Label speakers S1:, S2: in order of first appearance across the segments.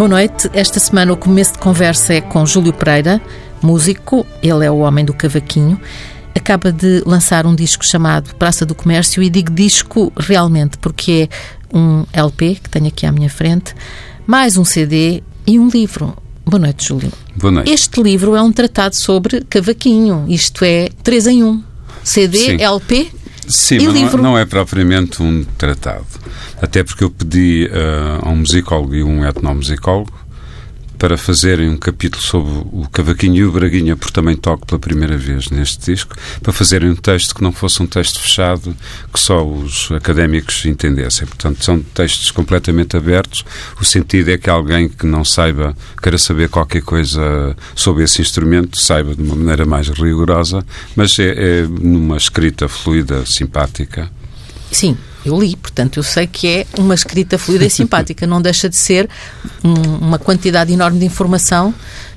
S1: Boa noite. Esta semana o começo de conversa é com Júlio Pereira, músico, ele é o homem do cavaquinho. Acaba de lançar um disco chamado Praça do Comércio e digo disco realmente porque é um LP que tenho aqui à minha frente, mais um CD e um livro. Boa noite, Júlio.
S2: Boa noite.
S1: Este livro é um tratado sobre cavaquinho, isto é, 3 em 1. CD,
S2: Sim.
S1: LP
S2: Sim,
S1: e
S2: mas não,
S1: livro.
S2: não é propriamente um tratado. Até porque eu pedi uh, a um musicólogo e um etnomusicólogo para fazerem um capítulo sobre o cavaquinho e o braguinha, porque também toco pela primeira vez neste disco, para fazerem um texto que não fosse um texto fechado, que só os académicos entendessem. Portanto, são textos completamente abertos. O sentido é que alguém que não saiba, queira saber qualquer coisa sobre esse instrumento, saiba de uma maneira mais rigorosa, mas é, é numa escrita fluida, simpática.
S1: Sim, eu li, portanto, eu sei que é uma escrita fluida e simpática. Não deixa de ser um- uma quantidade enorme de informação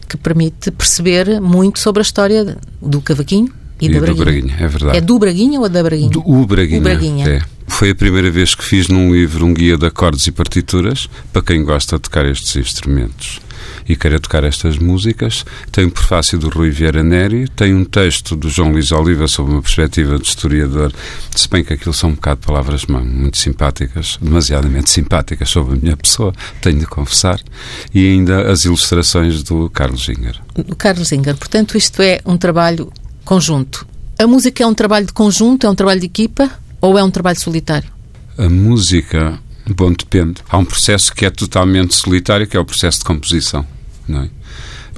S1: que permite perceber muito sobre a história do cavaquinho e, da
S2: do
S1: braguinha.
S2: braguinha, é verdade.
S1: É do braguinha ou da braguinha?
S2: Do- o Braguinha.
S1: O Braguinha.
S2: É. Foi a primeira vez que fiz num livro um guia de acordes e partituras para quem gosta de tocar estes instrumentos e queira tocar estas músicas. Tem um prefácio do Rui Vieira Neri, tem um texto do João Luís Oliva sobre uma perspectiva de historiador, se bem que aquilo são um bocado palavras muito simpáticas, demasiadamente simpáticas sobre a minha pessoa, tenho de confessar, e ainda as ilustrações do Carlos Ginger.
S1: Do Carlos Inger. Portanto, isto é um trabalho conjunto. A música é um trabalho de conjunto, é um trabalho de equipa ou é um trabalho solitário?
S2: A música, bom, depende. Há um processo que é totalmente solitário, que é o processo de composição. Não é?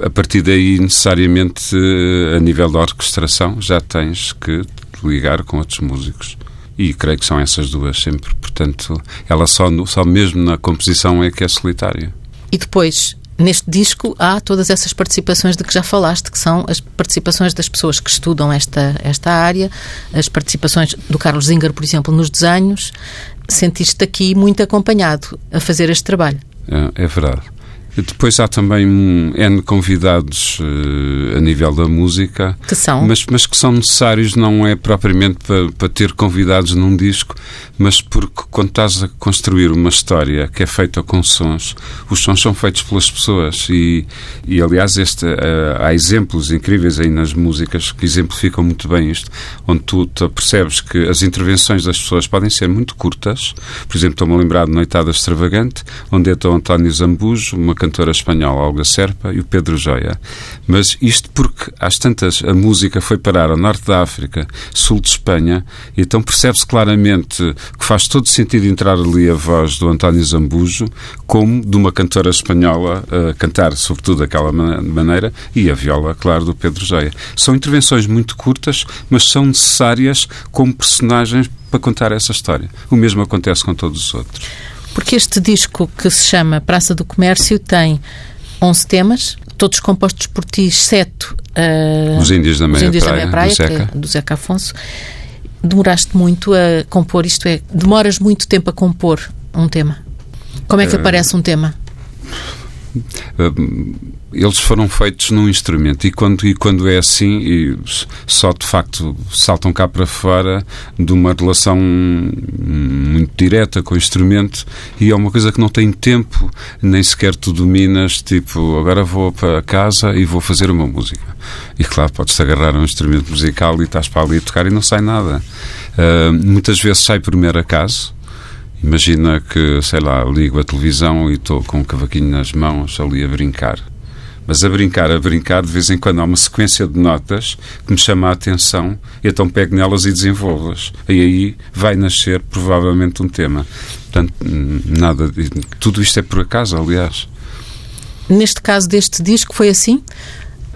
S2: A partir daí, necessariamente, eh, a nível da orquestração, já tens que ligar com outros músicos. E creio que são essas duas sempre. Portanto, ela só, no- só mesmo na composição é que é solitária.
S1: E depois, neste disco, há todas essas participações de que já falaste, que são as participações das pessoas que estudam esta, esta área, as participações do Carlos Zinger, por exemplo, nos desenhos. Sentiste-te aqui muito acompanhado a fazer este trabalho.
S2: É, é verdade. Depois há também um N convidados eh, a nível da música.
S1: Que são?
S2: Mas, mas que são necessários, não é propriamente para, para ter convidados num disco, mas porque quando estás a construir uma história que é feita com sons, os sons são feitos pelas pessoas. E, e aliás, este, eh, há exemplos incríveis aí nas músicas que exemplificam muito bem isto, onde tu percebes que as intervenções das pessoas podem ser muito curtas. Por exemplo, estou-me a lembrar de Noitada Extravagante, onde é António Zambujo, uma cantora espanhola, Olga Serpa, e o Pedro Joia. Mas isto porque, às tantas, a música foi parar ao norte da África, sul de Espanha, e então percebe-se claramente que faz todo sentido entrar ali a voz do António Zambujo, como de uma cantora espanhola cantar, sobretudo daquela ma- maneira, e a viola, claro, do Pedro Joia. São intervenções muito curtas, mas são necessárias como personagens para contar essa história. O mesmo acontece com todos os outros.
S1: Porque este disco que se chama Praça do Comércio tem 11 temas, todos compostos por ti, exceto ah,
S2: Os Índios da
S1: Os
S2: Meia
S1: Índios da
S2: Praia,
S1: Meia Praia,
S2: do Zeca.
S1: é do Zeca Afonso. Demoraste muito a compor, isto é, demoras muito tempo a compor um tema. Como
S2: Eh,
S1: é que aparece um tema?
S2: Hum, eles foram feitos num instrumento. E quando, e quando é assim só de facto saltam cá para fora de uma relação muito direta com o instrumento e é uma coisa que não tem tempo nem sequer tu dominas tipo agora vou para casa e vou fazer uma música. E claro podes-te agarrar a um instrumento musical e estás para ali a tocar e não sai nada. Ah, muitas vezes sai por mero acaso. Imagina que, sei lá, ligo a televisão e estou com um cavaquinho nas mãos ali a brincar. Mas a brincar, a brincar, de vez em quando há uma sequência de notas que me chama a atenção e então pego nelas e desenvolvo-as. E aí vai nascer provavelmente um tema. Portanto, hum, nada. Tudo isto é por acaso, aliás.
S1: Neste caso deste disco foi assim?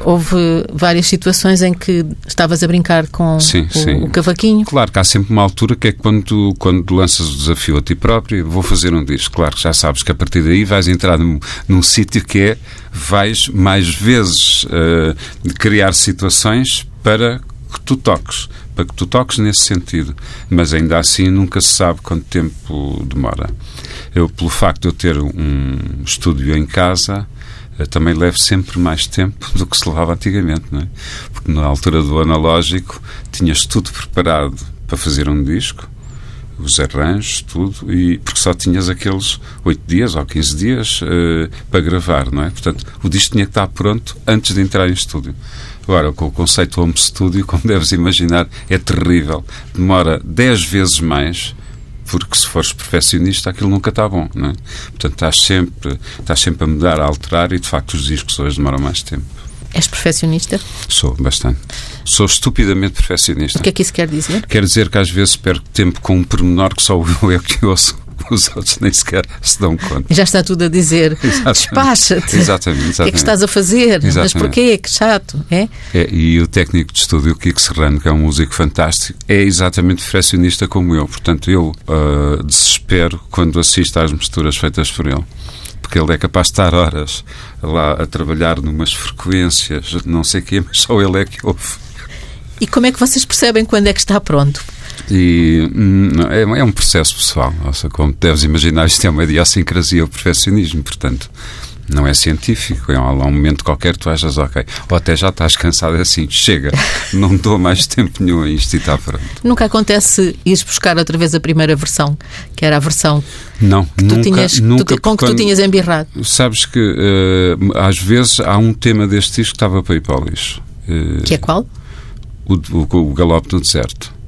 S1: Houve várias situações em que estavas a brincar com
S2: Sim,
S1: o,
S2: sim.
S1: o cavaquinho.
S2: Claro que há sempre uma altura que é quando, quando lanças o desafio a ti próprio, vou fazer um disco. Claro que já sabes que a partir daí vais entrar num, num sítio que é, vais mais vezes eh, criar situações para que tu toques. Para que tu toques nesse sentido. Mas ainda assim nunca se sabe quanto tempo demora. Eu, pelo facto de eu ter um estúdio em casa, também levo sempre mais tempo do que se levava antigamente, não é? Porque na altura do analógico tinhas tudo preparado para fazer um disco, os arranjos, tudo, e porque só tinhas aqueles 8 dias ou 15 dias uh, para gravar, não é? Portanto, o disco tinha que estar pronto antes de entrar em estúdio. Agora, com o conceito home studio, como deves imaginar, é terrível. Demora 10 vezes mais porque se fores perfeccionista aquilo nunca está bom, não é? Portanto, estás sempre, estás sempre a mudar, a alterar e de facto os discos hoje demoram mais tempo.
S1: És perfeccionista?
S2: Sou, bastante. Sou estupidamente perfeccionista.
S1: O que é que isso quer dizer?
S2: Quer dizer que às vezes perco tempo com um pormenor que só eu é que ouço os outros nem sequer se dão conta.
S1: Já está tudo a dizer. Despacha-te.
S2: Exatamente, exatamente. O
S1: que é que estás a fazer? Exatamente. Mas porquê? Que chato, é?
S2: é? E o técnico de estúdio, Kiko Serrano, que é um músico fantástico, é exatamente perfeccionista como eu. Portanto, eu uh, desespero quando assisto às misturas feitas por ele porque ele é capaz de estar horas lá a trabalhar numas frequências, não sei o quê, mas só ele é que ouve.
S1: E como é que vocês percebem quando é que está pronto?
S2: E hum, é, é um processo pessoal. Nossa, como deves imaginar, isto é uma idiosincrasia, o perfeccionismo, portanto não é científico. É há um momento qualquer que tu achas, ok, ou até já estás cansado assim, chega, não dou mais tempo nenhum a isto e está pronto.
S1: Nunca acontece ires buscar outra vez a primeira versão, que era a versão
S2: não,
S1: que
S2: nunca,
S1: tinhas,
S2: nunca,
S1: tu, com que tu tinhas embirrado.
S2: Sabes que uh, às vezes há um tema deste disco que estava para ir para o lixo.
S1: Uh, que é qual?
S2: O, o, o Galope do Deserto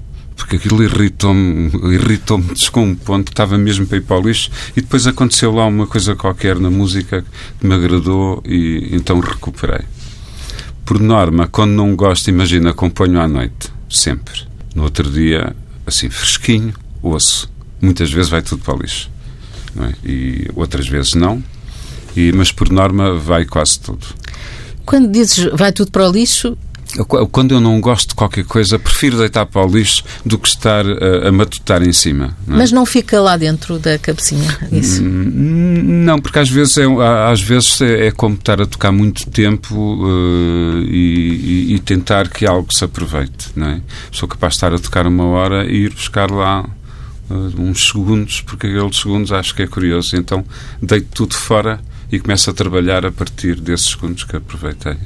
S2: porque aquilo irritou-me, irritou-me com um ponto que estava mesmo para ir para o lixo e depois aconteceu lá uma coisa qualquer na música que me agradou e então recuperei. Por norma, quando não gosto, imagina, acompanho à noite, sempre. No outro dia, assim, fresquinho, ouço. Muitas vezes vai tudo para o lixo. É? E outras vezes não. E, mas por norma vai quase tudo.
S1: Quando dizes vai tudo para o lixo,
S2: quando eu não gosto de qualquer coisa, prefiro deitar para o lixo do que estar a, a matutar em cima.
S1: Não é? Mas não fica lá dentro da cabecinha, isso?
S2: Hum, não, porque às vezes é, às vezes é, é como estar a tocar muito tempo uh, e, e, tentar que algo se aproveite. Não é? Sou capaz de estar a tocar uma hora e ir buscar lá uh, uns segundos, porque aqueles segundos acho que é curioso. Então deito tudo fora e começo a trabalhar a partir desses segundos que aproveitei.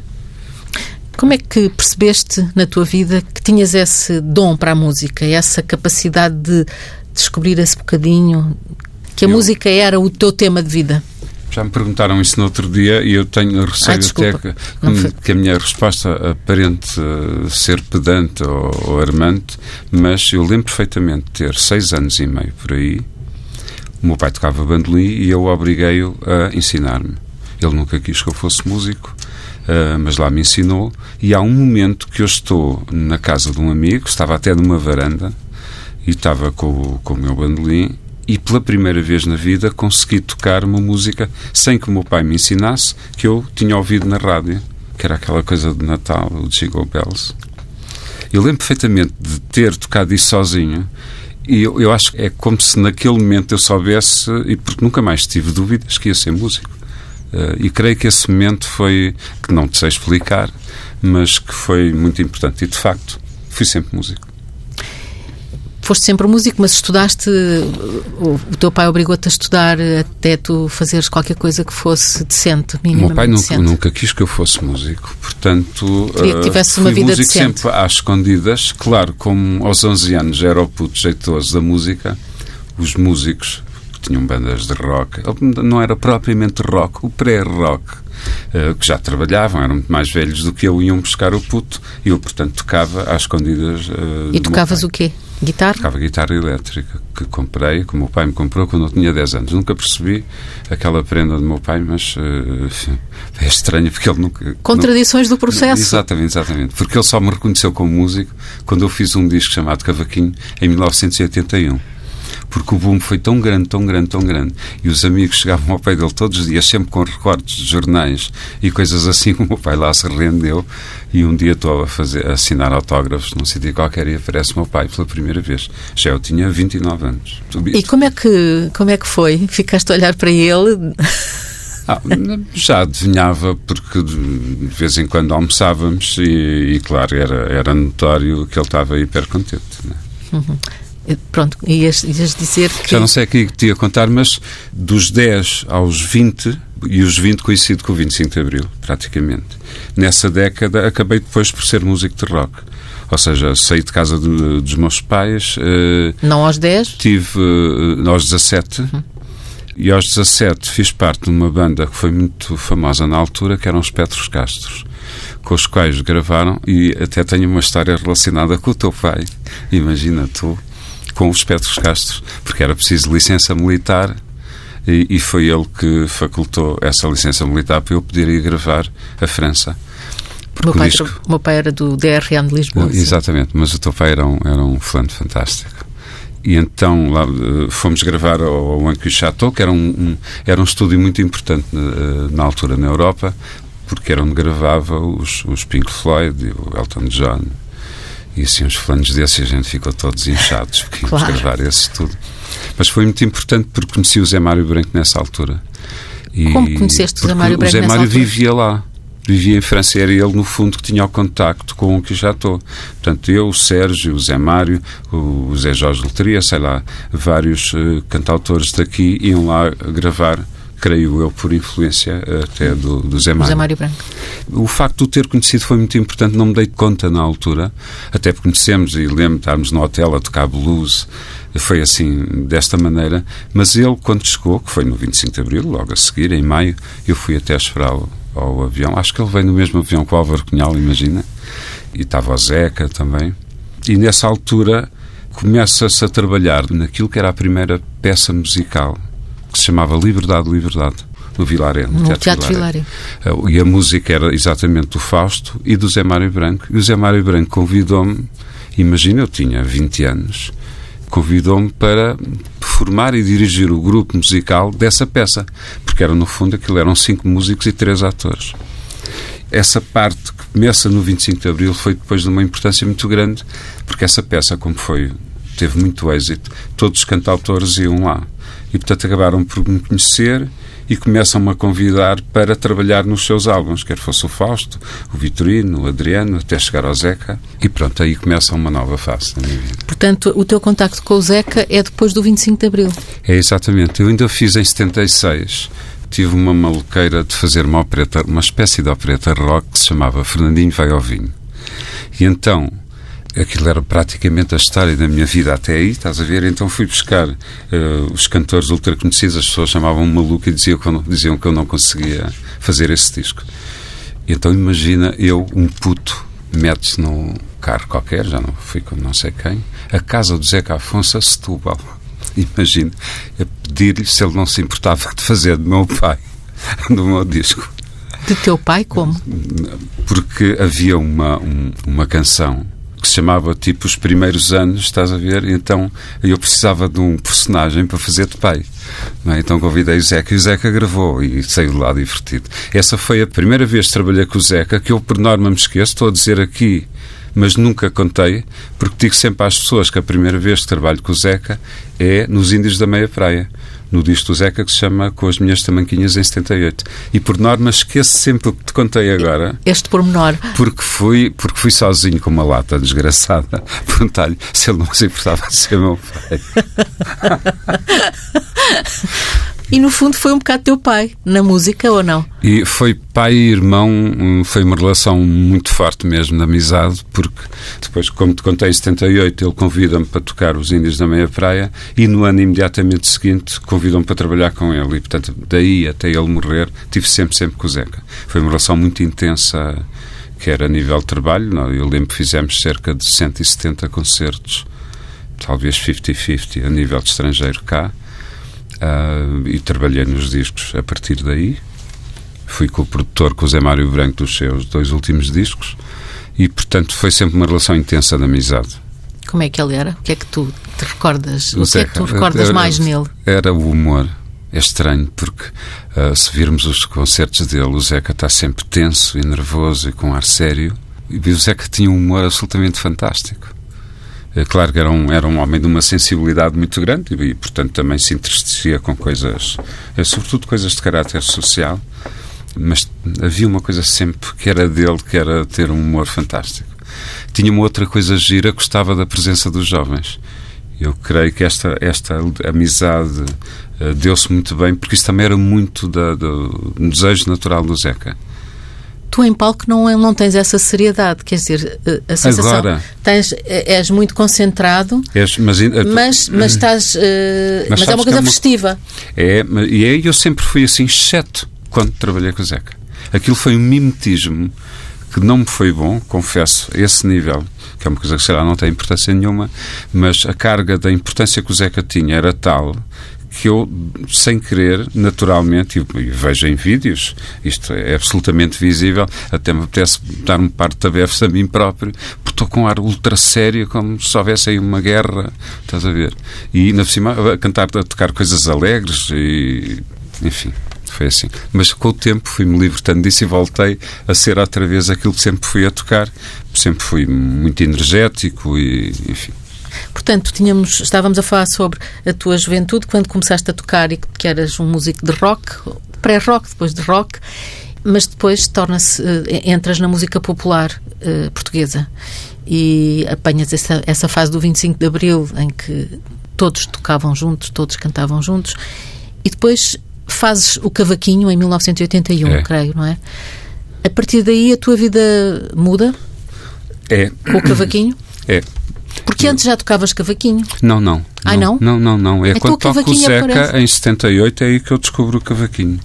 S1: Como é que percebeste na tua vida que tinhas esse dom para a música, essa capacidade de descobrir esse bocadinho, que a eu... música era o teu tema de vida?
S2: Já me perguntaram isso no outro dia e eu tenho receio ah, até que, que, a minha resposta aparente uh, ser pedante ou, ou armante, mas eu lembro perfeitamente de ter seis anos e meio por aí. O meu pai tocava bandolim e eu obriguei-o a ensinar-me. Ele nunca quis que eu fosse músico uh, mas lá me ensinou. E há um momento que eu estou na casa de um amigo, estava até numa varanda, e estava com, com o meu bandolim, e pela primeira vez na vida consegui tocar uma música sem que o meu pai me ensinasse, que eu tinha ouvido na rádio, que era aquela coisa de Natal, o Jingle Bells. Eu lembro perfeitamente de ter tocado isso sozinho e eu, eu acho que é como se naquele momento eu soubesse, e porque nunca mais tive dúvidas que ia ser músico. Uh, e creio que esse momento foi, que não te sei explicar, mas que foi muito importante. E de facto, fui sempre músico.
S1: Foste sempre músico, mas estudaste. O, teu pai obrigou-te a estudar até tu fazeres qualquer coisa que fosse decente, minimamente
S2: O meu pai
S1: nunca,
S2: nunca, quis que eu fosse músico, portanto.
S1: Queria que tivesse uh, uma vida
S2: músico
S1: decente.
S2: sempre às escondidas. Claro, como aos 11 anos era o puto jeitoso da música, os músicos tinham bandas de rock. Não era propriamente rock, o pré-rock. Uh, que já trabalhavam, eram muito mais velhos do que eu, iam buscar o puto e eu, portanto, tocava às escondidas. Uh,
S1: e tocavas o quê? Guitarra?
S2: Tocava guitarra elétrica, que comprei, que o meu pai me comprou quando eu tinha 10 anos. Nunca percebi aquela prenda do meu pai, mas uh, é estranho porque ele nunca.
S1: Contradições não... do processo.
S2: Exatamente, exatamente. Porque ele só me reconheceu como músico quando eu fiz um disco chamado Cavaquinho em 1981 porque o boom foi tão grande, tão grande, tão grande, e os amigos chegavam ao pé dele todos os dias, sempre com recortes de jornais e coisas assim, o meu pai lá se rendeu, e um dia estou a, fazer, a assinar autógrafos num sítio qualquer e aparece o meu pai pela primeira vez. Já eu tinha 29 anos.
S1: E como é que, como é que foi? Ficaste a olhar para ele...
S2: Ah, já adivinhava, porque de vez em quando almoçávamos e, e claro, era, era notório que ele estava hiper contente. Né?
S1: Uhum. Pronto, ias, ias dizer que.
S2: Já não sei aqui que te ia contar, mas dos 10 aos 20 e os 20 coincido com o 25 de Abril, praticamente. Nessa década acabei depois por ser músico de rock. Ou seja, saí de casa dos meus pais. Uh,
S1: Não aos 10?
S2: Tive uh, aos 17. Uhum. E aos 17 fiz parte de uma banda que foi muito famosa na altura, que eram os Petros Castros, com os quais gravaram, e até tenho uma história relacionada com o teu pai, imagina tu, com os Petros Castros, porque era preciso licença militar e, e, foi ele que facultou essa licença militar para eu poder ir gravar a França.
S1: O meu, pai, disco... meu pai era do DRM de Lisboa.
S2: Exatamente, mas o teu pai era um, era um fulano fantástico. E então lá eh, fomos gravar ao, ao Anque Chateau, que era um, um, era um estúdio muito importante na, eh, na, altura na Europa, porque era onde gravava os, os Pink Floyd e o Elton John. E assim, uns fulanos desses, a gente ficou todos inchados, porque íamos claro. gravar esse tudo. Mas foi muito importante porque conheci o Zé Mário Branco nessa altura.
S1: E Como conheceste o Zé Mário Branco?
S2: O Zé
S1: Mário
S2: vivia lá vivia em França era ele, no fundo, que tinha o contacto com o que já estou. Portanto, eu, o Sérgio, o Zé Mário, o Zé Jorge Loteria, sei lá, vários uh, cantautores daqui iam lá gravar creio eu, por influência até do, do Zé Mário.
S1: Zé Mário Branco.
S2: O facto de o ter conhecido foi muito importante, não me dei conta na altura, até porque conhecemos e lembro de estarmos no hotel a tocar blues, foi assim, desta maneira, mas ele, quando chegou, que foi no 25 de Abril, logo a seguir, em maio, eu fui até esperá-lo ao avião. Acho que ele veio no mesmo avião que o Álvaro Cunhal, imagina. E estava o Zeca também. E nessa altura começa-se a trabalhar naquilo que era a primeira peça musical, que se chamava Liberdade, Liberdade, no Vilaré,
S1: no, no Teatro, Teatro Vilaré.
S2: Uh, e a música era exatamente do Fausto e do Zé Mário Branco. E o Zé Mário Branco convidou-me, imagina, eu tinha 20 anos, convidou-me para formar e dirigir o grupo musical dessa peça, porque era no fundo aquilo eram cinco músicos e três atores. Essa parte que começa no 25 de Abril foi depois de uma importância muito grande, porque essa peça, como foi, teve muito êxito, todos os cantautores iam lá. E portanto acabaram por me conhecer e começam-me a convidar para trabalhar nos seus álbuns, quer fosse o Fausto, o Vitorino, o Adriano, até chegar ao Zeca. E pronto, aí começa uma nova fase da minha vida.
S1: Portanto, o teu contacto com o Zeca é depois do 25 de Abril?
S2: É, exatamente. Eu ainda fiz em 76 tive uma maluqueira de fazer uma opereta, uma espécie de opereta rock que se chamava Fernandinho Vai ao Vinho. E então aquilo era praticamente a história da minha vida até aí, estás a ver? Então fui buscar uh, os cantores ultra conhecidos, as pessoas chamavam-me maluco e diziam que, eu não, diziam que eu não conseguia fazer esse disco. Então imagina eu, um puto, metes num carro qualquer, já não fui com não sei quem, a casa do Zeca Afonso a Setúbal. Imagina, a pedir-lhe se ele não se importava de fazer do meu pai, do meu disco.
S1: De teu pai como?
S2: Porque havia uma, um, uma canção que se chamava tipo Os Primeiros Anos, estás a ver? Então eu precisava de um personagem para fazer de pai. É? Então convidei o Zeca e o Zeca gravou e saiu de lá divertido. Essa foi a primeira vez que trabalhei com o Zeca, que eu por norma me esqueço, estou a dizer aqui mas nunca contei, porque digo sempre às pessoas que a primeira vez que trabalho com o Zeca é nos Índios da Meia Praia, no disco do Zeca que se chama Com as Minhas Tamanquinhas em 78. E por norma esqueço sempre o que te contei agora.
S1: Este pormenor.
S2: Porque fui, porque fui sozinho com uma lata desgraçada perguntar-lhe se ele não se importava de ser meu pai.
S1: E no fundo foi um bocado teu pai, na música ou não?
S2: E foi pai e irmão, hum, foi uma relação muito forte mesmo de amizade, porque depois, como te contei, em 78 ele convida-me para tocar os Índios da Meia Praia e no ano imediatamente seguinte convidam-me para trabalhar com ele. E portanto, daí até ele morrer, tive sempre, sempre com o Zeca. Foi uma relação muito intensa, quer a nível de trabalho, não, eu lembro que fizemos cerca de 170 concertos, talvez 50-50 a nível de estrangeiro cá Uh, e trabalhei nos discos a partir daí. Fui com o produtor, com o Zé Mário Branco, dos seus dois últimos discos, e portanto foi sempre uma relação intensa de amizade.
S1: Como é que ele era? O que é que tu te recordas? O, o que é que tu recordas era, mais nele?
S2: Era o humor. É estranho porque uh, se virmos os concertos dele, o Zeca está sempre tenso e nervoso e com ar sério. E o Zeca tinha um humor absolutamente fantástico. É claro que era um, era um homem de uma sensibilidade muito grande e, portanto, também se entristecia com coisas, eh, sobretudo coisas de caráter social, mas havia uma coisa sempre que era dele, que era ter um humor fantástico. Tinha uma outra coisa gira, gostava da presença dos jovens. Eu creio que esta, esta amizade uh, deu-se muito bem, porque isso também era muito da, do desejo natural do Zeca.
S1: Tu em palco não, não tens essa seriedade, quer dizer, eh, a sensação.
S2: Agora,
S1: tens, eh, és muito concentrado,
S2: és, mas,
S1: mas, mas estás. Uh, mas, mas é uma coisa é uma, festiva.
S2: É, e é, eu sempre fui assim, exceto quando trabalhei com o Zeca. Aquilo foi um mimetismo que não me foi bom, confesso, a esse nível, que é uma coisa que, sei lá, não tem importância nenhuma, mas a carga da importância que o Zeca tinha era tal que eu, sem querer, naturalmente, e vejo em vídeos, isto é absolutamente visível, até me apetece dar um par de tabefes a mim próprio, porque estou com um ar ultra sério, como se houvesse aí uma guerra, estás a ver? E, na cima, a cantar, a tocar coisas alegres e, enfim foi assim. Mas com o tempo fui-me libertando disso e voltei a ser outra vez aquilo que sempre fui a tocar. Sempre fui muito energético e, enfim.
S1: Portanto, tínhamos, estávamos a falar sobre a tua juventude, quando começaste a tocar e que eras um músico de rock, pré-rock, depois de rock, mas depois torna-se, eh, entras na música popular uh, portuguesa e apanhas essa, essa fase do 25 de Abril em que todos tocavam juntos, todos cantavam juntos, e depois fazes o cavaquinho em 1981, é. creio, não é? A partir daí a tua vida muda?
S2: É.
S1: Com o cavaquinho?
S2: É.
S1: Porque antes já tocavas cavaquinho?
S2: Não, não.
S1: Ai, não?
S2: Não, não, não. É então, quando toco o Zeca, aparece. em 78, é aí que eu descubro o cavaquinho.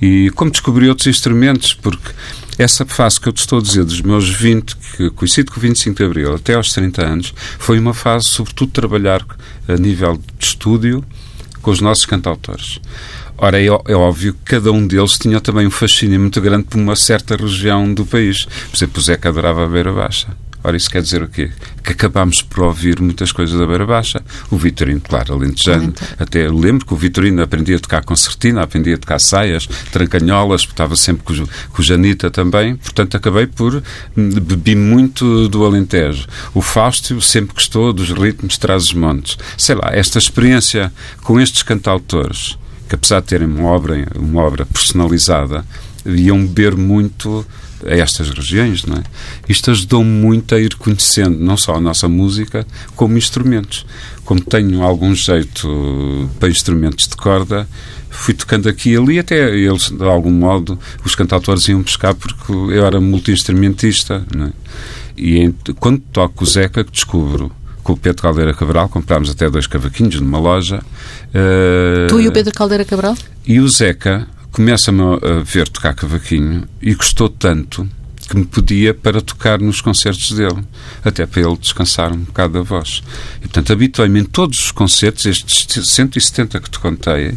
S2: E como descobri outros instrumentos, porque essa fase que eu te estou a dizer, dos meus 20, que coincide com o 25 de Abril, até aos 30 anos, foi uma fase, sobretudo, trabalhar a nível de estúdio com os nossos cantautores. Ora, é, é, óbvio que cada um deles tinha também um fascínio muito grande por uma certa região do país. Por exemplo, o Zeca adorava a Beira Baixa. Ora, isso quer dizer o quê? Que acabámos por ouvir muitas coisas da Beira Baixa. O Vitorino, claro, alentejano. Até lembro que o Vitorino aprendia a tocar concertina, aprendia a tocar saias, trancanholas, estava sempre com, com o Janita também. Portanto, acabei por... Bebi muito do Alentejo. O Fausto sempre gostou dos ritmos traz os montes. Sei lá, esta experiência com estes cantautores que apesar de terem uma obra, uma obra personalizada, iam beber muito a estas regiões, não é? Isto ajudou muito a ir conhecendo não só a nossa música, como instrumentos. Como tenho algum jeito para instrumentos de corda, fui tocando aqui e ali, até eles, de algum modo, os cantautores iam buscar porque eu era multi-instrumentista, não é? E quando toco o Zeca, descubro com o Pedro Caldeira Cabral, comprámos até dois cavaquinhos numa loja.
S1: Uh, tu e o Pedro Caldeira Cabral?
S2: E o Zeca começa-me a ver tocar cavaquinho e gostou tanto que me pedia para tocar nos concertos dele, até para ele descansar um bocado da voz. E, portanto, habituei-me em todos os concertos, estes 170 que te contei,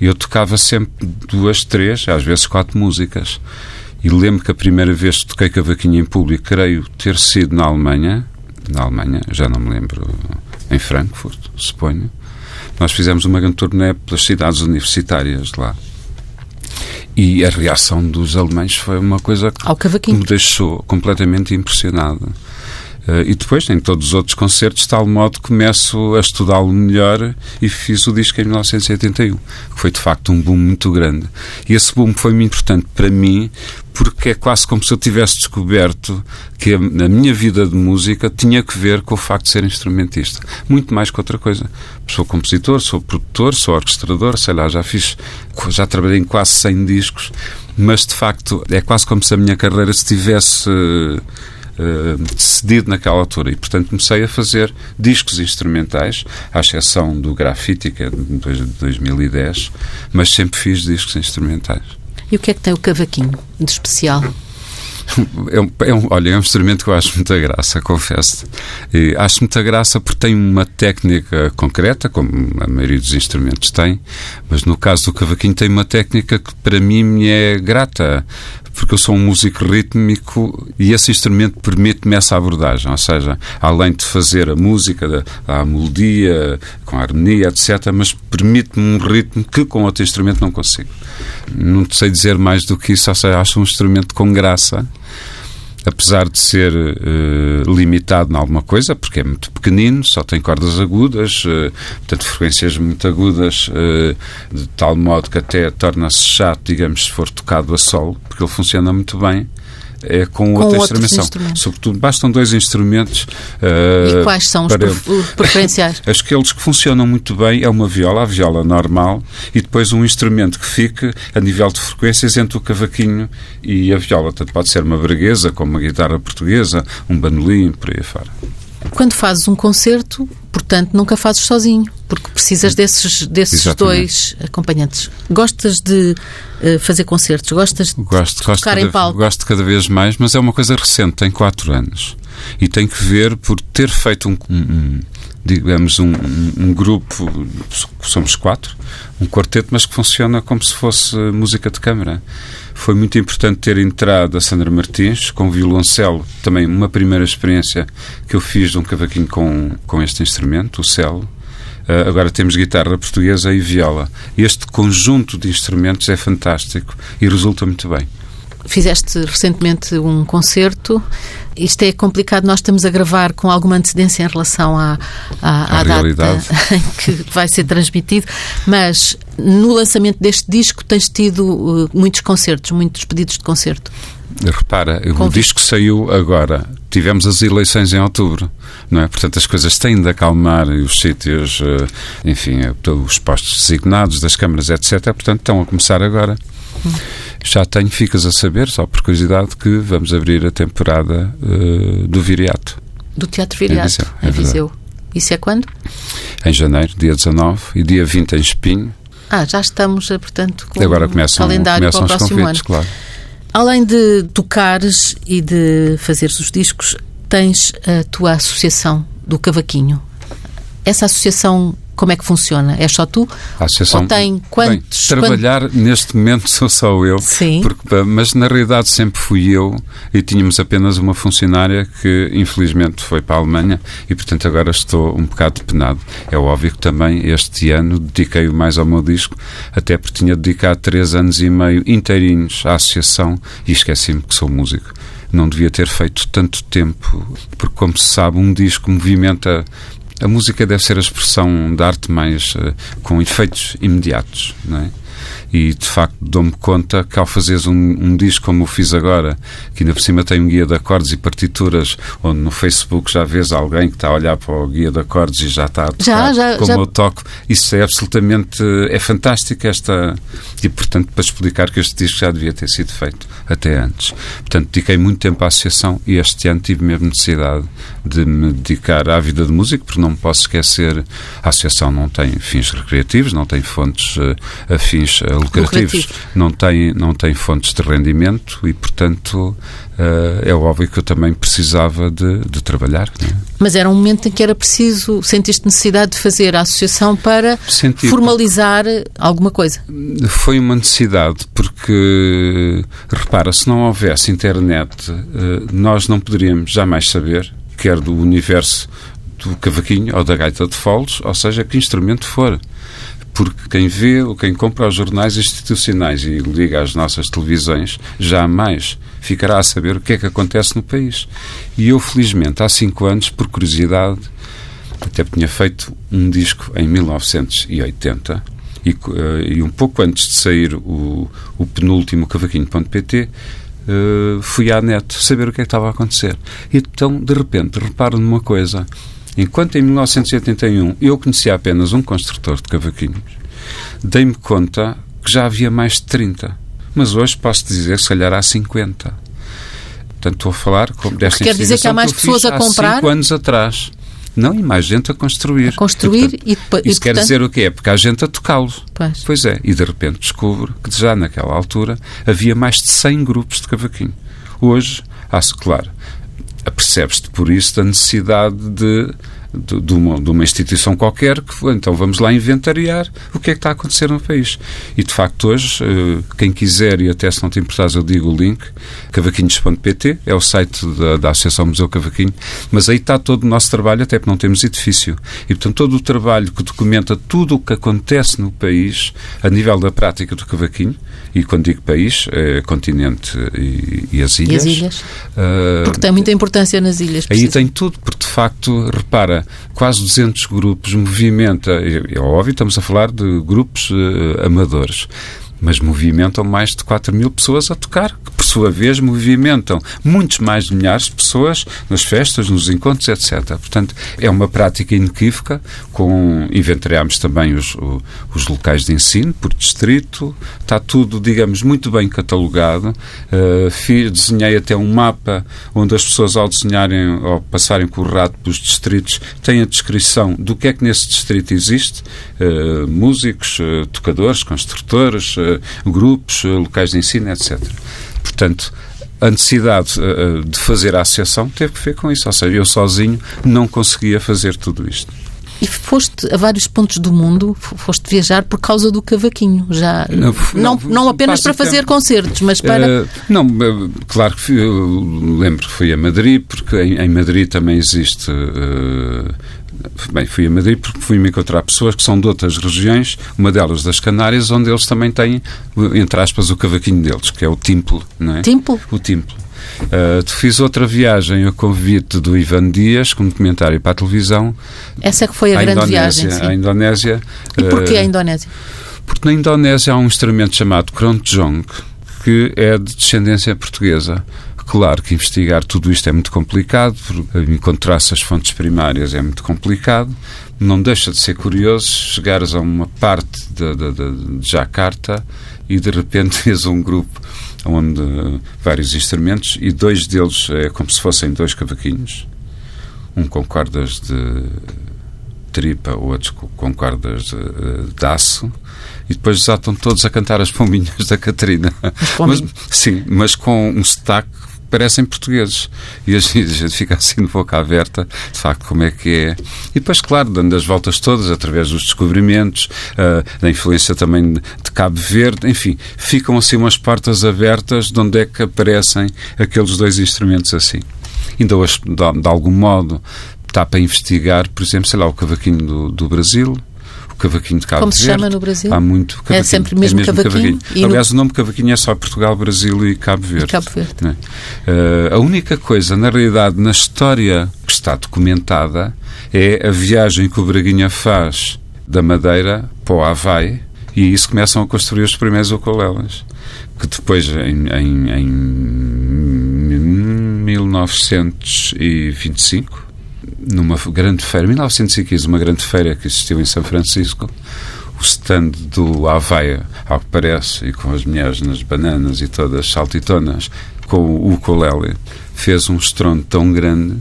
S2: eu tocava sempre duas, três, às vezes quatro músicas. E lembro que a primeira vez que toquei cavaquinho em público, creio ter sido na Alemanha, na Alemanha, já não me lembro, em Frankfurt, suponho. Nós fizemos uma grande turnê pelas cidades universitárias lá. E a reação dos alemães foi uma coisa que me deixou completamente impressionado. Uh, e depois, em todos os outros concertos, de tal modo começo a estudá-lo melhor e fiz o disco em 1981, que foi de facto um boom muito grande. E esse boom foi muito importante para mim porque é quase como se eu tivesse descoberto que a, a, minha vida de música tinha que ver com o facto de ser instrumentista. Muito mais que outra coisa. Sou compositor, sou produtor, sou orquestrador, sei lá, já fiz, já trabalhei em quase 100 discos, mas de facto é quase como se a minha carreira se tivesse. Uh, decidido naquela altura e, portanto, comecei a fazer discos instrumentais, à exceção do Graffiti, que é de 2010, mas sempre fiz discos instrumentais.
S1: E o que é que tem o cavaquinho de especial?
S2: É um, é um, olha, é um instrumento que eu acho muita graça, confesso. E acho muita graça porque tem uma técnica concreta, como a maioria dos instrumentos tem, mas no caso do cavaquinho tem uma técnica que para mim me é grata porque eu sou um músico rítmico e esse instrumento permite-me essa abordagem, ou seja, além de fazer a música, a melodia, com a harmonia, etc., mas permite-me um ritmo que com outro instrumento não consigo. Não sei dizer mais do que isso, ou seja, acho um instrumento com graça apesar de ser uh, limitado em alguma coisa, porque é muito pequenino, só tem cordas agudas, uh, portanto, frequências muito agudas, uh, de tal modo que até torna-se chato, digamos, se for tocado a solo, porque ele funciona muito bem é com,
S1: Com
S2: outra instrumentação. Sobretudo, bastam dois instrumentos.
S1: E
S2: uh,
S1: quais são os preferenciais?
S2: Aqueles que funcionam muito bem é uma viola, a viola normal, e depois um instrumento que fique a nível de frequências entre o cavaquinho e a viola. Tanto pode ser uma braguesa, como uma guitarra portuguesa, um bandolim, por aí fora.
S1: Quando fazes um concerto, portanto, nunca fazes sozinho, porque precisas desses, desses
S2: Exatamente.
S1: dois acompanhantes. Gostas de eh, fazer concertos? Gostas de
S2: Gosto, gosto,
S1: tocar em
S2: cada,
S1: palco?
S2: gosto cada vez mais, mas é uma coisa recente, tem quatro anos. E tem que ver por ter feito um- um, digamos, um, um- grupo, somos quatro, um quarteto, mas que funciona como se fosse música de câmara. Foi muito importante ter entrado a Sandra Martins com violoncelo, também uma primeira experiência que eu fiz de um cavaquinho com, com este instrumento, o cello. Uh, agora temos guitarra portuguesa e viola. Este conjunto de instrumentos é fantástico e resulta muito bem.
S1: Fizeste recentemente um concerto. Isto é complicado, nós estamos a gravar com alguma antecedência em relação à, à,
S2: À
S1: à
S2: realidade.
S1: data em que vai ser transmitido, mas no lançamento deste disco tens tido uh, muitos concertos, muitos pedidos de concerto.
S2: Repara, o disco saiu agora. Tivemos as eleições em outubro, não é? Portanto, as coisas têm de acalmar e os sítios, eh, enfim, eh, os postos designados das câmaras, etc. Portanto, estão a começar agora. Já tenho, ficas a saber, só por curiosidade, que vamos abrir a temporada eh, do Viriato,
S1: Do Teatro Viriato,
S2: Viseu, é
S1: em Viseu. Isso é quando?
S2: em janeiro, dia 19, e dia 20 em Espinho.
S1: Ah, já estamos, eh, portanto, com
S2: agora
S1: o
S2: começam,
S1: calendário
S2: começam
S1: para o próximo ano.
S2: claro.
S1: Além de tocares e de fazeres os discos, tens a tua associação do Cavaquinho. Essa associação, como é que funciona? É só tu?
S2: A associação.
S1: Ou tem quantos-
S2: Bem, trabalhar neste momento sou só eu.
S1: Sim.
S2: Porque, mas na realidade sempre fui eu e tínhamos apenas uma funcionária que infelizmente foi para a Alemanha e portanto agora estou um bocado penado. É óbvio que também este ano dediquei-o mais ao meu disco, até porque tinha dedicado três anos e meio inteirinhos à associação e esqueci-me que sou músico. Não devia ter feito tanto tempo, porque como se sabe, um disco movimenta a música deve ser a expressão da arte mais eh, com efeitos imediatos, não é? E de facto dou-me conta que ao fazeres um, um disco como eu fiz agora, que ainda por cima tem um guia de acordes e partituras, onde no Facebook já vês alguém que está a olhar para o guia de acordes e já está a tocar
S1: Já, já,
S2: como
S1: já.
S2: eu toco, isso é absolutamente é fantástico esta e portanto para explicar que este disco já devia ter sido feito até antes. Portanto, dediquei muito tempo à associação e este ano tive mesmo necessidade de me dedicar à vida de músico, porque não me posso esquecer, a associação não tem fins recreativos, não tem fontes eh, fins eh, lucrativos, não tem não tem fontes de rendimento e portanto eh, é óbvio que eu também precisava de, de trabalhar. é?
S1: Mas era um momento em que era preciso, sentiste necessidade de fazer a associação para
S2: Senti-
S1: formalizar alguma coisa.
S2: Foi uma necessidade, porque, repara, se não houvesse internet, eh, nós não poderíamos jamais saber, quer do universo do cavaquinho ou da gaita de foles, ou seja, que instrumento for. Porque quem vê ou quem compra os jornais institucionais e liga às nossas televisões, jamais ficará a saber o que é que acontece no país. E eu, felizmente, há cinco anos, por curiosidade, até tinha feito um disco em 1980 e, eh, e um pouco antes de sair o, o penúltimo cavaquinho.pt eh, fui à net saber o que é que estava a acontecer. E então, de repente, reparo numa coisa. Enquanto em 1981 eu conhecia apenas um construtor de cavaquinhos, dei-me conta que já havia mais de 30. Mas hoje posso dizer que se calhar há 50. Portanto, estou a falar como desta
S1: quer dizer que há mais
S2: eu
S1: pessoas a comprar?
S2: Há cinco anos atrás. Não, e mais gente a construir.
S1: A construir
S2: portanto,
S1: e depois-
S2: Isso
S1: e,
S2: quer
S1: portanto-
S2: dizer o quê? É porque há gente a tocá-los.
S1: Pois.
S2: Pois é. E de repente descubro que já naquela altura havia mais de 100 grupos de cavaquinho. Hoje, há claro, apercebes-te por isso da necessidade de, de, de uma, de uma instituição qualquer que então vamos lá inventariar o que é que está a acontecer no país. E de facto hoje, eh, quem quiser, e até se não te importares eu digo o link, cavaquinhos.pt, é o site da, da Associação Museu Cavaquinho, mas aí está todo o nosso trabalho, até porque não temos edifício. E portanto todo o trabalho que documenta tudo o que acontece no país a nível da prática do cavaquinho, e quando digo país, é continente e, e as
S1: E
S2: ilhas.
S1: as ilhas?
S2: eh,
S1: Porque tem muita importância nas ilhas.
S2: Aí
S1: precisa.
S2: tem tudo, porque de facto, repara, quase 200 grupos movimenta, é, óbvio, estamos a falar de grupos eh, amadores, mas movimentam mais de 4 mil pessoas a tocar, que por sua vez, movimentam muitos mais de milhares de pessoas nas festas, nos encontros, etc. Portanto, é uma prática inequívoca, com inventariámos também os, os locais de ensino por distrito, está tudo, digamos, muito bem catalogado. Uh, fiz, desenhei até um mapa onde as pessoas, ao desenharem, ao passarem com o rato pelos distritos, têm a descrição do que é que nesse distrito existe, uh, músicos, uh, tocadores, construtores, grupos, locais de ensino, etc. Portanto, a necessidade uh, de fazer a associação teve que ver com isso. Ou seja, eu sozinho não conseguia fazer tudo isto.
S1: E foste a vários pontos do mundo, foste viajar por causa do cavaquinho, já não, não, não apenas para fazer concertos, mas para... Uh,
S2: não, claro que fui, lembro que fui a Madrid, porque em, em Madrid também existe... Uh, bem, fui a Madrid porque fui-me encontrar pessoas que são de outras regiões, uma delas das Canárias, onde eles também têm, entre aspas, o cavaquinho deles, que é o Timplo, não é?
S1: Timplo?
S2: O Timplo. Uh, fiz outra viagem a convite do Ivan Dias, como comentário para a televisão.
S1: Essa é que foi a grande
S2: Indonésia,
S1: viagem. Sim.
S2: A Indonésia.
S1: E porquê uh, a Indonésia?
S2: Porque na Indonésia há um instrumento chamado Krontjong, que é de descendência portuguesa. Claro que investigar tudo isto é muito complicado, encontrar-se as fontes primárias é muito complicado. Não deixa de ser curioso chegares a uma parte de, de, de, de Jakarta e de repente vês um grupo onde vários instrumentos e dois deles é como se fossem dois cavaquinhos, um com cordas de tripa, outros com cordas de, de aço, e depois já estão todos a cantar as pombinhas da Catarina. Mas, sim, mas com um sotaque parecem portugueses. E a gente fica assim de boca aberta, de facto, como é que é. E depois, claro, dando as voltas todas, através dos descobrimentos, uh, da influência também de Cabo Verde, enfim, ficam assim umas portas abertas de onde é que aparecem aqueles dois instrumentos assim. Ainda hoje, de, de algum modo, está para investigar, por exemplo, sei lá, o cavaquinho do, do Brasil, cavaquinho de Cabo
S1: Como se
S2: Verde.
S1: chama no Brasil?
S2: Há muito cavaquinho.
S1: É sempre mesmo, é mesmo cavaquinho. cavaquinho.
S2: Aliás, no... o nome cavaquinho é só Portugal, Brasil e Cabo Verde. E
S1: Cabo Verde.
S2: É? Uh, a única coisa, na realidade, na história que está documentada é a viagem que o Braguinha faz da Madeira para o Havaí e isso começam a construir os primeiros ukuleles que depois, em, em, em 1925, numa grande feira, 1915, uma grande feira que existiu em São Francisco, o stand do Havaia, ao que parece, e com as mulheres nas bananas e todas saltitonas, com o ukulele, fez um estrondo tão grande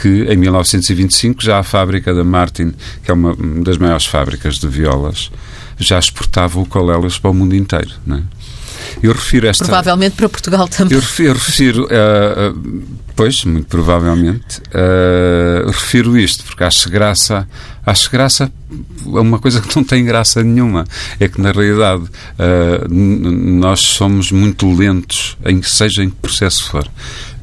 S2: que em 1925 já a fábrica da Martin, que é uma das maiores fábricas de violas, já exportava ukuleles para o mundo inteiro. Não é?
S1: Eu refiro esta. Provavelmente para Portugal também.
S2: Eu refiro, eu refiro uh, uh, pois, muito provavelmente, uh, refiro isto, porque acho graça, acho graça a uma coisa que não tem graça nenhuma. É que, na realidade, nós somos muito lentos, em que seja em que processo for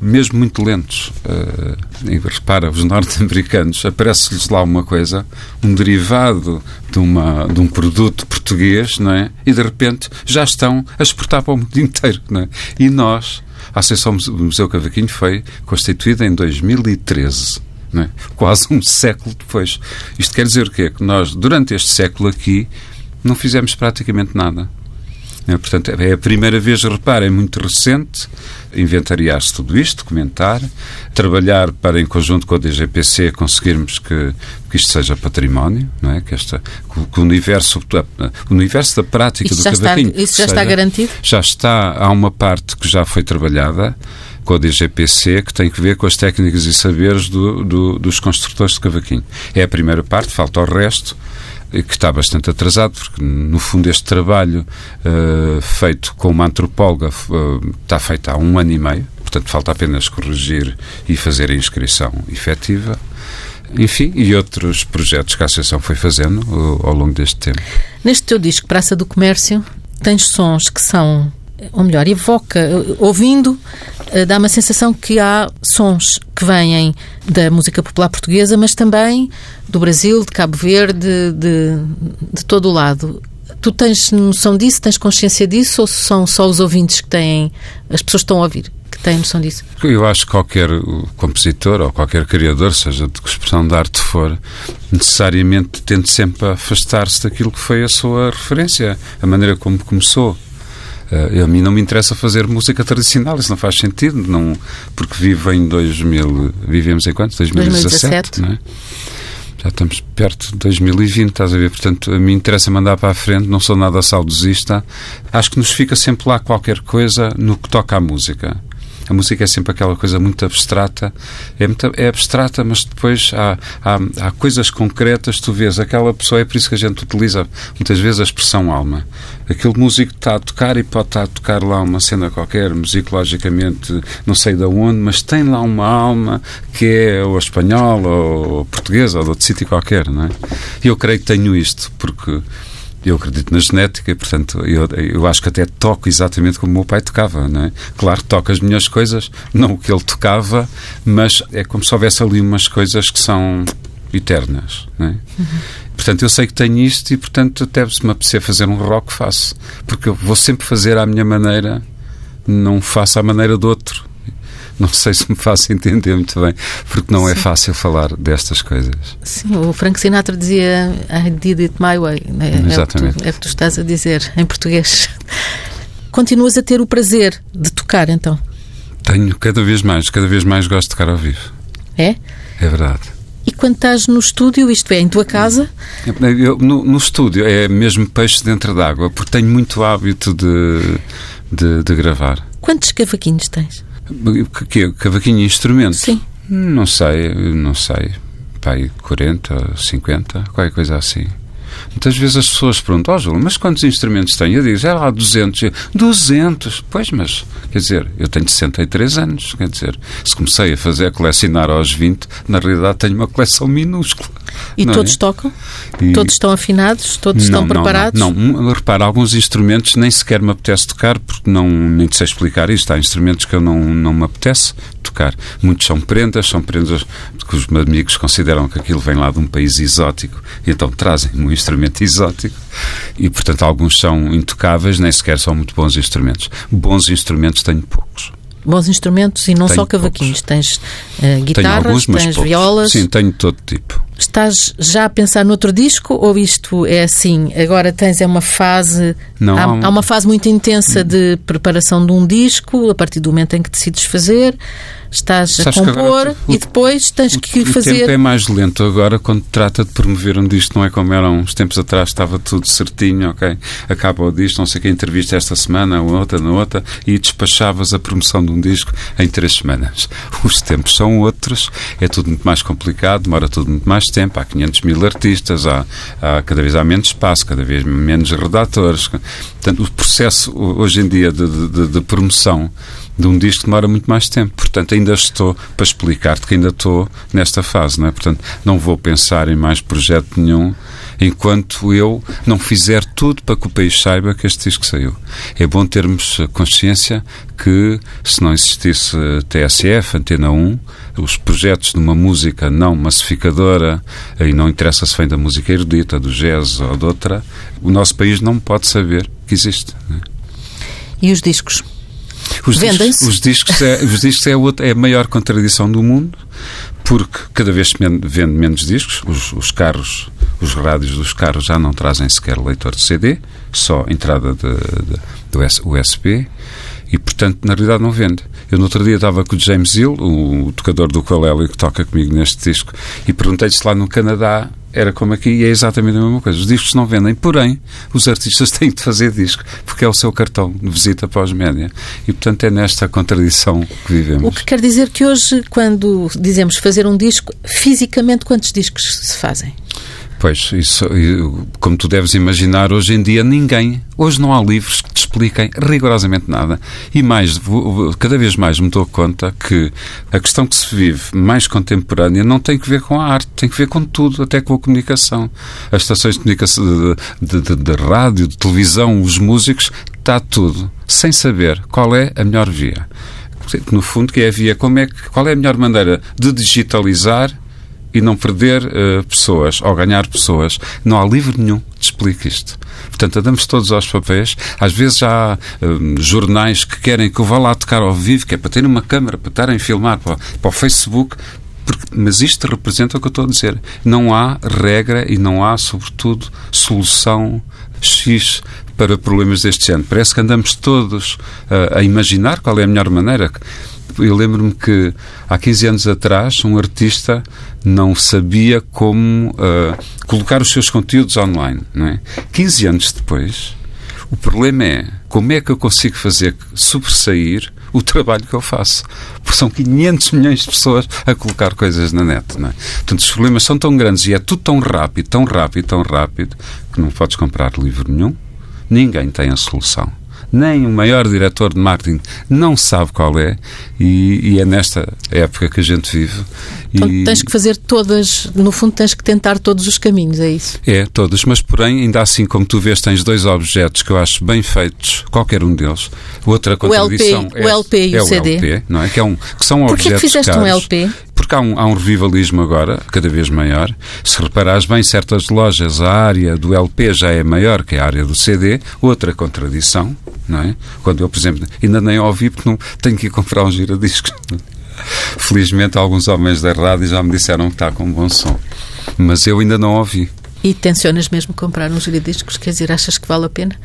S2: mesmo muito lentos. Uh, repara, os norte-americanos, aparece-lhes lá uma coisa, um derivado de, uma, de um produto português, não é? E de repente já estão a exportar para o mundo inteiro, não é? E nós, a Associação Museu Cavaquinho foi constituída em 2013. É? Quase um século depois. Isto quer dizer o quê? Que nós, durante este século aqui, não fizemos praticamente nada. É, portanto, é a primeira vez, reparem, muito recente, inventariar-se tudo isto, documentar, trabalhar para, em conjunto com a DGPC, conseguirmos que, que isto seja património, não é? que, esta, que o, universo, o universo da prática
S1: isso
S2: do cavaquinho...
S1: Está, isso já seja, está garantido?
S2: Já está. Há uma parte que já foi trabalhada, com a DGPC, que tem que ver com as técnicas e saberes do, do, dos construtores de cavaquinho. É a primeira parte, falta o resto que está bastante atrasado, porque no fundo este trabalho uh, feito com uma antropóloga uh, está feito há um ano e meio, portanto falta apenas corrigir e fazer a inscrição efetiva. Enfim, e outros projetos que a Associação foi fazendo uh, ao longo deste tempo.
S1: Neste teu disco, Praça do Comércio, tens sons que são ou melhor, evoca, ouvindo, eh, dá uma sensação que há sons que vêm da música popular portuguesa, mas também do Brasil, de Cabo Verde, de, de todo o lado. Tu tens noção disso? Tens consciência disso? Ou são só os ouvintes que têm, as pessoas que estão a ouvir, que têm noção disso?
S2: Eu acho que qualquer compositor ou qualquer criador, seja de que expressão de arte for, necessariamente tende sempre a afastar-se daquilo que foi a sua referência, a maneira como começou. Uh, a mim não me interessa fazer música tradicional, isso não faz sentido, não, porque vivo em 2000, vivemos em quanto? 2017, 2017. Não é? já estamos perto de 2020, estás a ver? Portanto, a mim interessa mandar para a frente, não sou nada saudosista. Acho que nos fica sempre lá qualquer coisa no que toca à música. A música é sempre aquela coisa muito abstrata. É, muito, é abstrata, mas depois há, há, há, coisas concretas. Tu vês aquela pessoa, é por isso que a gente utiliza muitas vezes a expressão alma. Aquele músico está a tocar e pode estar a tocar lá uma cena qualquer, musicologicamente, não sei de onde, mas tem lá uma alma que é ou espanhola ou portuguesa ou de outro sítio qualquer, não é? E eu creio que tenho isto, porque eu acredito na genética e, portanto, eu, eu acho que até toco exatamente como o meu pai tocava, não é? Claro toco as minhas coisas, não o que ele tocava, mas é como se houvesse ali umas coisas que são eternas, não é? Uhum. Portanto, eu sei que tenho isto e, portanto, até se me apetecer fazer um rock, faço. Porque eu vou sempre fazer à minha maneira, não faço à maneira do outro. Não sei se me faço entender muito bem, porque não é Sim. é fácil falar destas coisas.
S1: Sim, o Frank Sinatra dizia I did it my way. Né?
S2: Exatamente.
S1: É o, tu, é o que tu estás a dizer em português. Continuas a ter o prazer de tocar, então?
S2: Tenho cada vez mais, cada vez mais gosto de tocar ao vivo.
S1: É?
S2: É verdade.
S1: E quando estás no estúdio, isto é, em tua casa?
S2: Eu, no, no, estúdio é mesmo peixe dentro d'água, porque tenho muito hábito de, de, de gravar.
S1: Quantos cavaquinhos tens?
S2: Que, cavaquinho instrumento?
S1: Sim.
S2: Não sei, não sei. Pai, 40, 50, qualquer coisa assim. Muitas vezes as pessoas perguntam, ó oh, Júlio, mas quantos instrumentos tem? Eu digo, é lá 200. 200? Pois, mas, quer dizer, eu tenho 63 anos, quer dizer, se comecei a fazer, a colecionar aos 20, na realidade tenho uma coleção minúscula.
S1: E todos é? tocam? E... Todos estão afinados? Todos não, estão preparados?
S2: Não, não, não, repara, alguns instrumentos nem sequer me apetece tocar, porque não, nem te sei explicar isto. Há instrumentos que eu não, não me apetece tocar. Muitos são prendas, são prendas que os meus amigos consideram que aquilo vem lá de um país exótico, e então trazem um instrumento exótico, e portanto alguns são intocáveis, nem sequer são muito bons instrumentos. Bons instrumentos tenho poucos
S1: bons instrumentos e não tenho só cavaquinhos. Poucos. Tens uh, guitarras, alguns, tens poucos. violas.
S2: Sim, tenho todo tipo.
S1: Estás já a pensar no outro disco ou isto é assim? Agora tens é uma fase.
S2: Não,
S1: há, há uma fase muito intensa de preparação de um disco, a partir do momento em que decides fazer estás Sabes a compor agora, e depois tens
S2: o,
S1: que
S2: o
S1: fazer.
S2: O tempo é mais lento agora quando trata de promover um disco, não é como era uns tempos atrás, estava tudo certinho, ok? Acaba o disco, não sei que entrevista esta semana, outra, na outra, e despachavas a promoção de um disco em três semanas. Os tempos são outros, é tudo muito mais complicado, demora tudo muito mais tempo, há 500 mil artistas, há, há cada vez há menos espaço, cada vez menos redatores. Portanto, o processo hoje em dia de, de, de promoção de um disco demora muito mais tempo. Portanto, ainda estou para explicar-te que ainda estou nesta fase, não é? Portanto, não vou pensar em mais projeto nenhum enquanto eu não fizer tudo para que o país saiba que este disco saiu. É bom termos consciência que, se não existisse TSF, Antena 1, os projetos de uma música não massificadora, e não interessa se vem da música erudita, do jazz ou de outra, o nosso país não pode saber que existe. É?
S1: E os discos?
S2: Os discos, os discos, é, os discos é, outra, é a maior contradição do mundo, porque cada vez se vende menos discos, os, os, carros, os rádios dos carros já não trazem sequer leitor de CD, só entrada de, de, do USB, e portanto, na realidade, não vende. Eu no outro dia estava com o James Hill, o, tocador do ukulele que toca comigo neste disco, e perguntei-lhe se lá no Canadá era como aqui e é exatamente a mesma coisa. Os discos não vendem, porém, os artistas têm de fazer disco, porque é o seu cartão de visita pós-média. E, portanto, é nesta contradição que vivemos.
S1: O que quer dizer que hoje, quando dizemos fazer um disco, fisicamente quantos discos se fazem?
S2: Pois, isso, como tu deves imaginar, hoje em dia ninguém, hoje não há livros que te expliquem rigorosamente nada. E mais, cada vez mais me dou conta que a questão que se vive mais contemporânea não tem que ver com a arte, tem que ver com tudo, até com a comunicação. As estações de comunicação, de, de, de rádio, de televisão, os músicos, está tudo, sem saber qual é a melhor via. No fundo, que é a via, como é, qual é a melhor maneira de digitalizar e não perder uh, pessoas ou ganhar pessoas. Não há livro nenhum que explique isto. Portanto, andamos todos aos papéis. Às vezes há um, jornais que querem que eu vá lá tocar ao vivo, que é para ter uma câmara, para estarem a filmar para, para o Facebook. Porque, mas isto representa o que eu estou a dizer. Não há regra e não há, sobretudo, solução X para problemas deste género. Parece que andamos todos a, a imaginar qual é a melhor maneira. Eu lembro-me que há 15 anos atrás um artista não sabia como uh, colocar os seus conteúdos online. Não é? 15 anos depois, o problema é como é que eu consigo fazer sobressair o trabalho que eu faço. Porque são 500 milhões de pessoas a colocar coisas na net. Não é? Portanto, os problemas são tão grandes e é tudo tão rápido, tão rápido, tão rápido, que não podes comprar livro nenhum. Ninguém tem a solução nem o maior diretor de marketing não sabe qual é, e, e é nesta época que a gente vive.
S1: Então e... tens que fazer todas, no fundo tens que tentar todos os caminhos, é isso?
S2: É, todos, mas porém, ainda assim, como tu vês, tens dois objetos que eu acho bem feitos, qualquer um deles. Outra contradição
S1: o LP, é, o LP e
S2: é
S1: o CD.
S2: LP, não é? Que, é um, que são
S1: Porquê
S2: objetos
S1: que fizeste
S2: caros.
S1: um LP?
S2: porque há um, há um revivalismo agora, cada vez maior. Se reparares bem, certas lojas, a área do LP já é maior que a área do CD. Outra contradição, não é? Quando eu, por exemplo, ainda nem ouvi porque não tenho que ir comprar um giradiscos. Felizmente, alguns homens da rádio já me disseram que está com um bom som. Mas eu ainda não ouvi.
S1: E tencionas mesmo comprar um giradiscos? Quer dizer, achas que vale a pena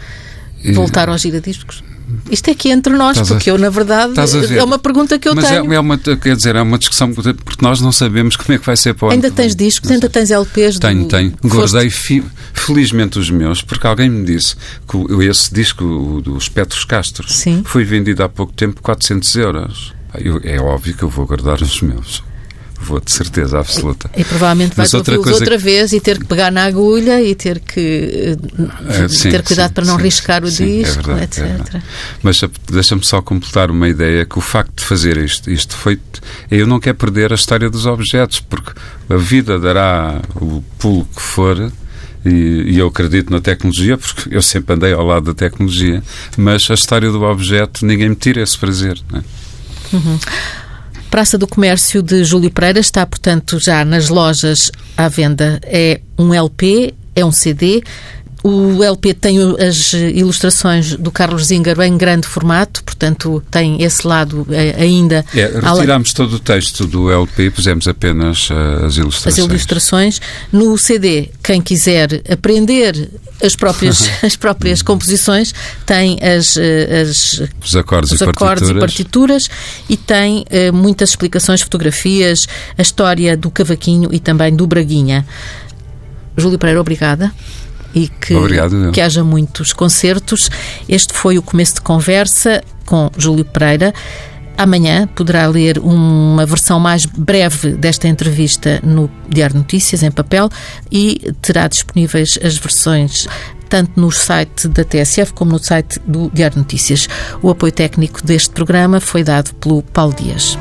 S1: voltar aos giradiscos? Isto é aqui entre nós, Estás porque a... eu, na verdade, é uma pergunta que eu
S2: Mas
S1: tenho. Mas
S2: é, é, uma, quer dizer, é uma discussão, porque nós não sabemos como é que vai ser para o
S1: Ainda tens discos, ainda tens LPs?
S2: Tenho, do... tenho. Guardei fi, felizmente os meus, porque alguém me disse que esse disco, dos Petros Castro,
S1: Sim.
S2: foi vendido há pouco tempo por 400 euros. Eu, é óbvio que eu vou guardar os meus. Vou de certeza absoluta.
S1: E, e provavelmente vais outra, coisa... outra vez e ter que pegar na agulha e ter que uh, sim, ter cuidado sim, para não sim, riscar o disco, é verdade, etc. É
S2: Mas deixa-me só completar uma ideia que o facto de fazer isto, isto foi. Eu não quero perder a história dos objetos, porque a vida dará o pulo que for. E, e, eu acredito na tecnologia, porque eu sempre andei ao lado da tecnologia, mas a história do objeto, ninguém me tira esse prazer. Não é?
S1: Uhum. Praça do Comércio de Júlio Pereira está, portanto, já nas lojas à venda. É um LP, é um CD. O LP tem as ilustrações do Carlos Zinger em grande formato, portanto tem esse lado eh, ainda.
S2: É, retirámos todo o texto do LP e pusemos apenas uh, as ilustrações.
S1: As ilustrações. No CD, quem quiser aprender as próprias, as próprias composições, tem as, eh, as
S2: os acordes,
S1: os
S2: e,
S1: acordes
S2: partituras.
S1: e partituras e tem uh, muitas explicações, fotografias, a história do cavaquinho e também do Braguinha. Júlio Pereira, obrigada e que,
S2: Obrigado,
S1: que haja muitos concertos. Este foi o começo de conversa com Júlio Pereira. Amanhã poderá ler uma versão mais breve desta entrevista no Diário Notícias, em papel, e terá disponíveis as versões tanto no site da TSF como no site do Diário Notícias. O apoio técnico deste programa foi dado pelo Paulo Dias.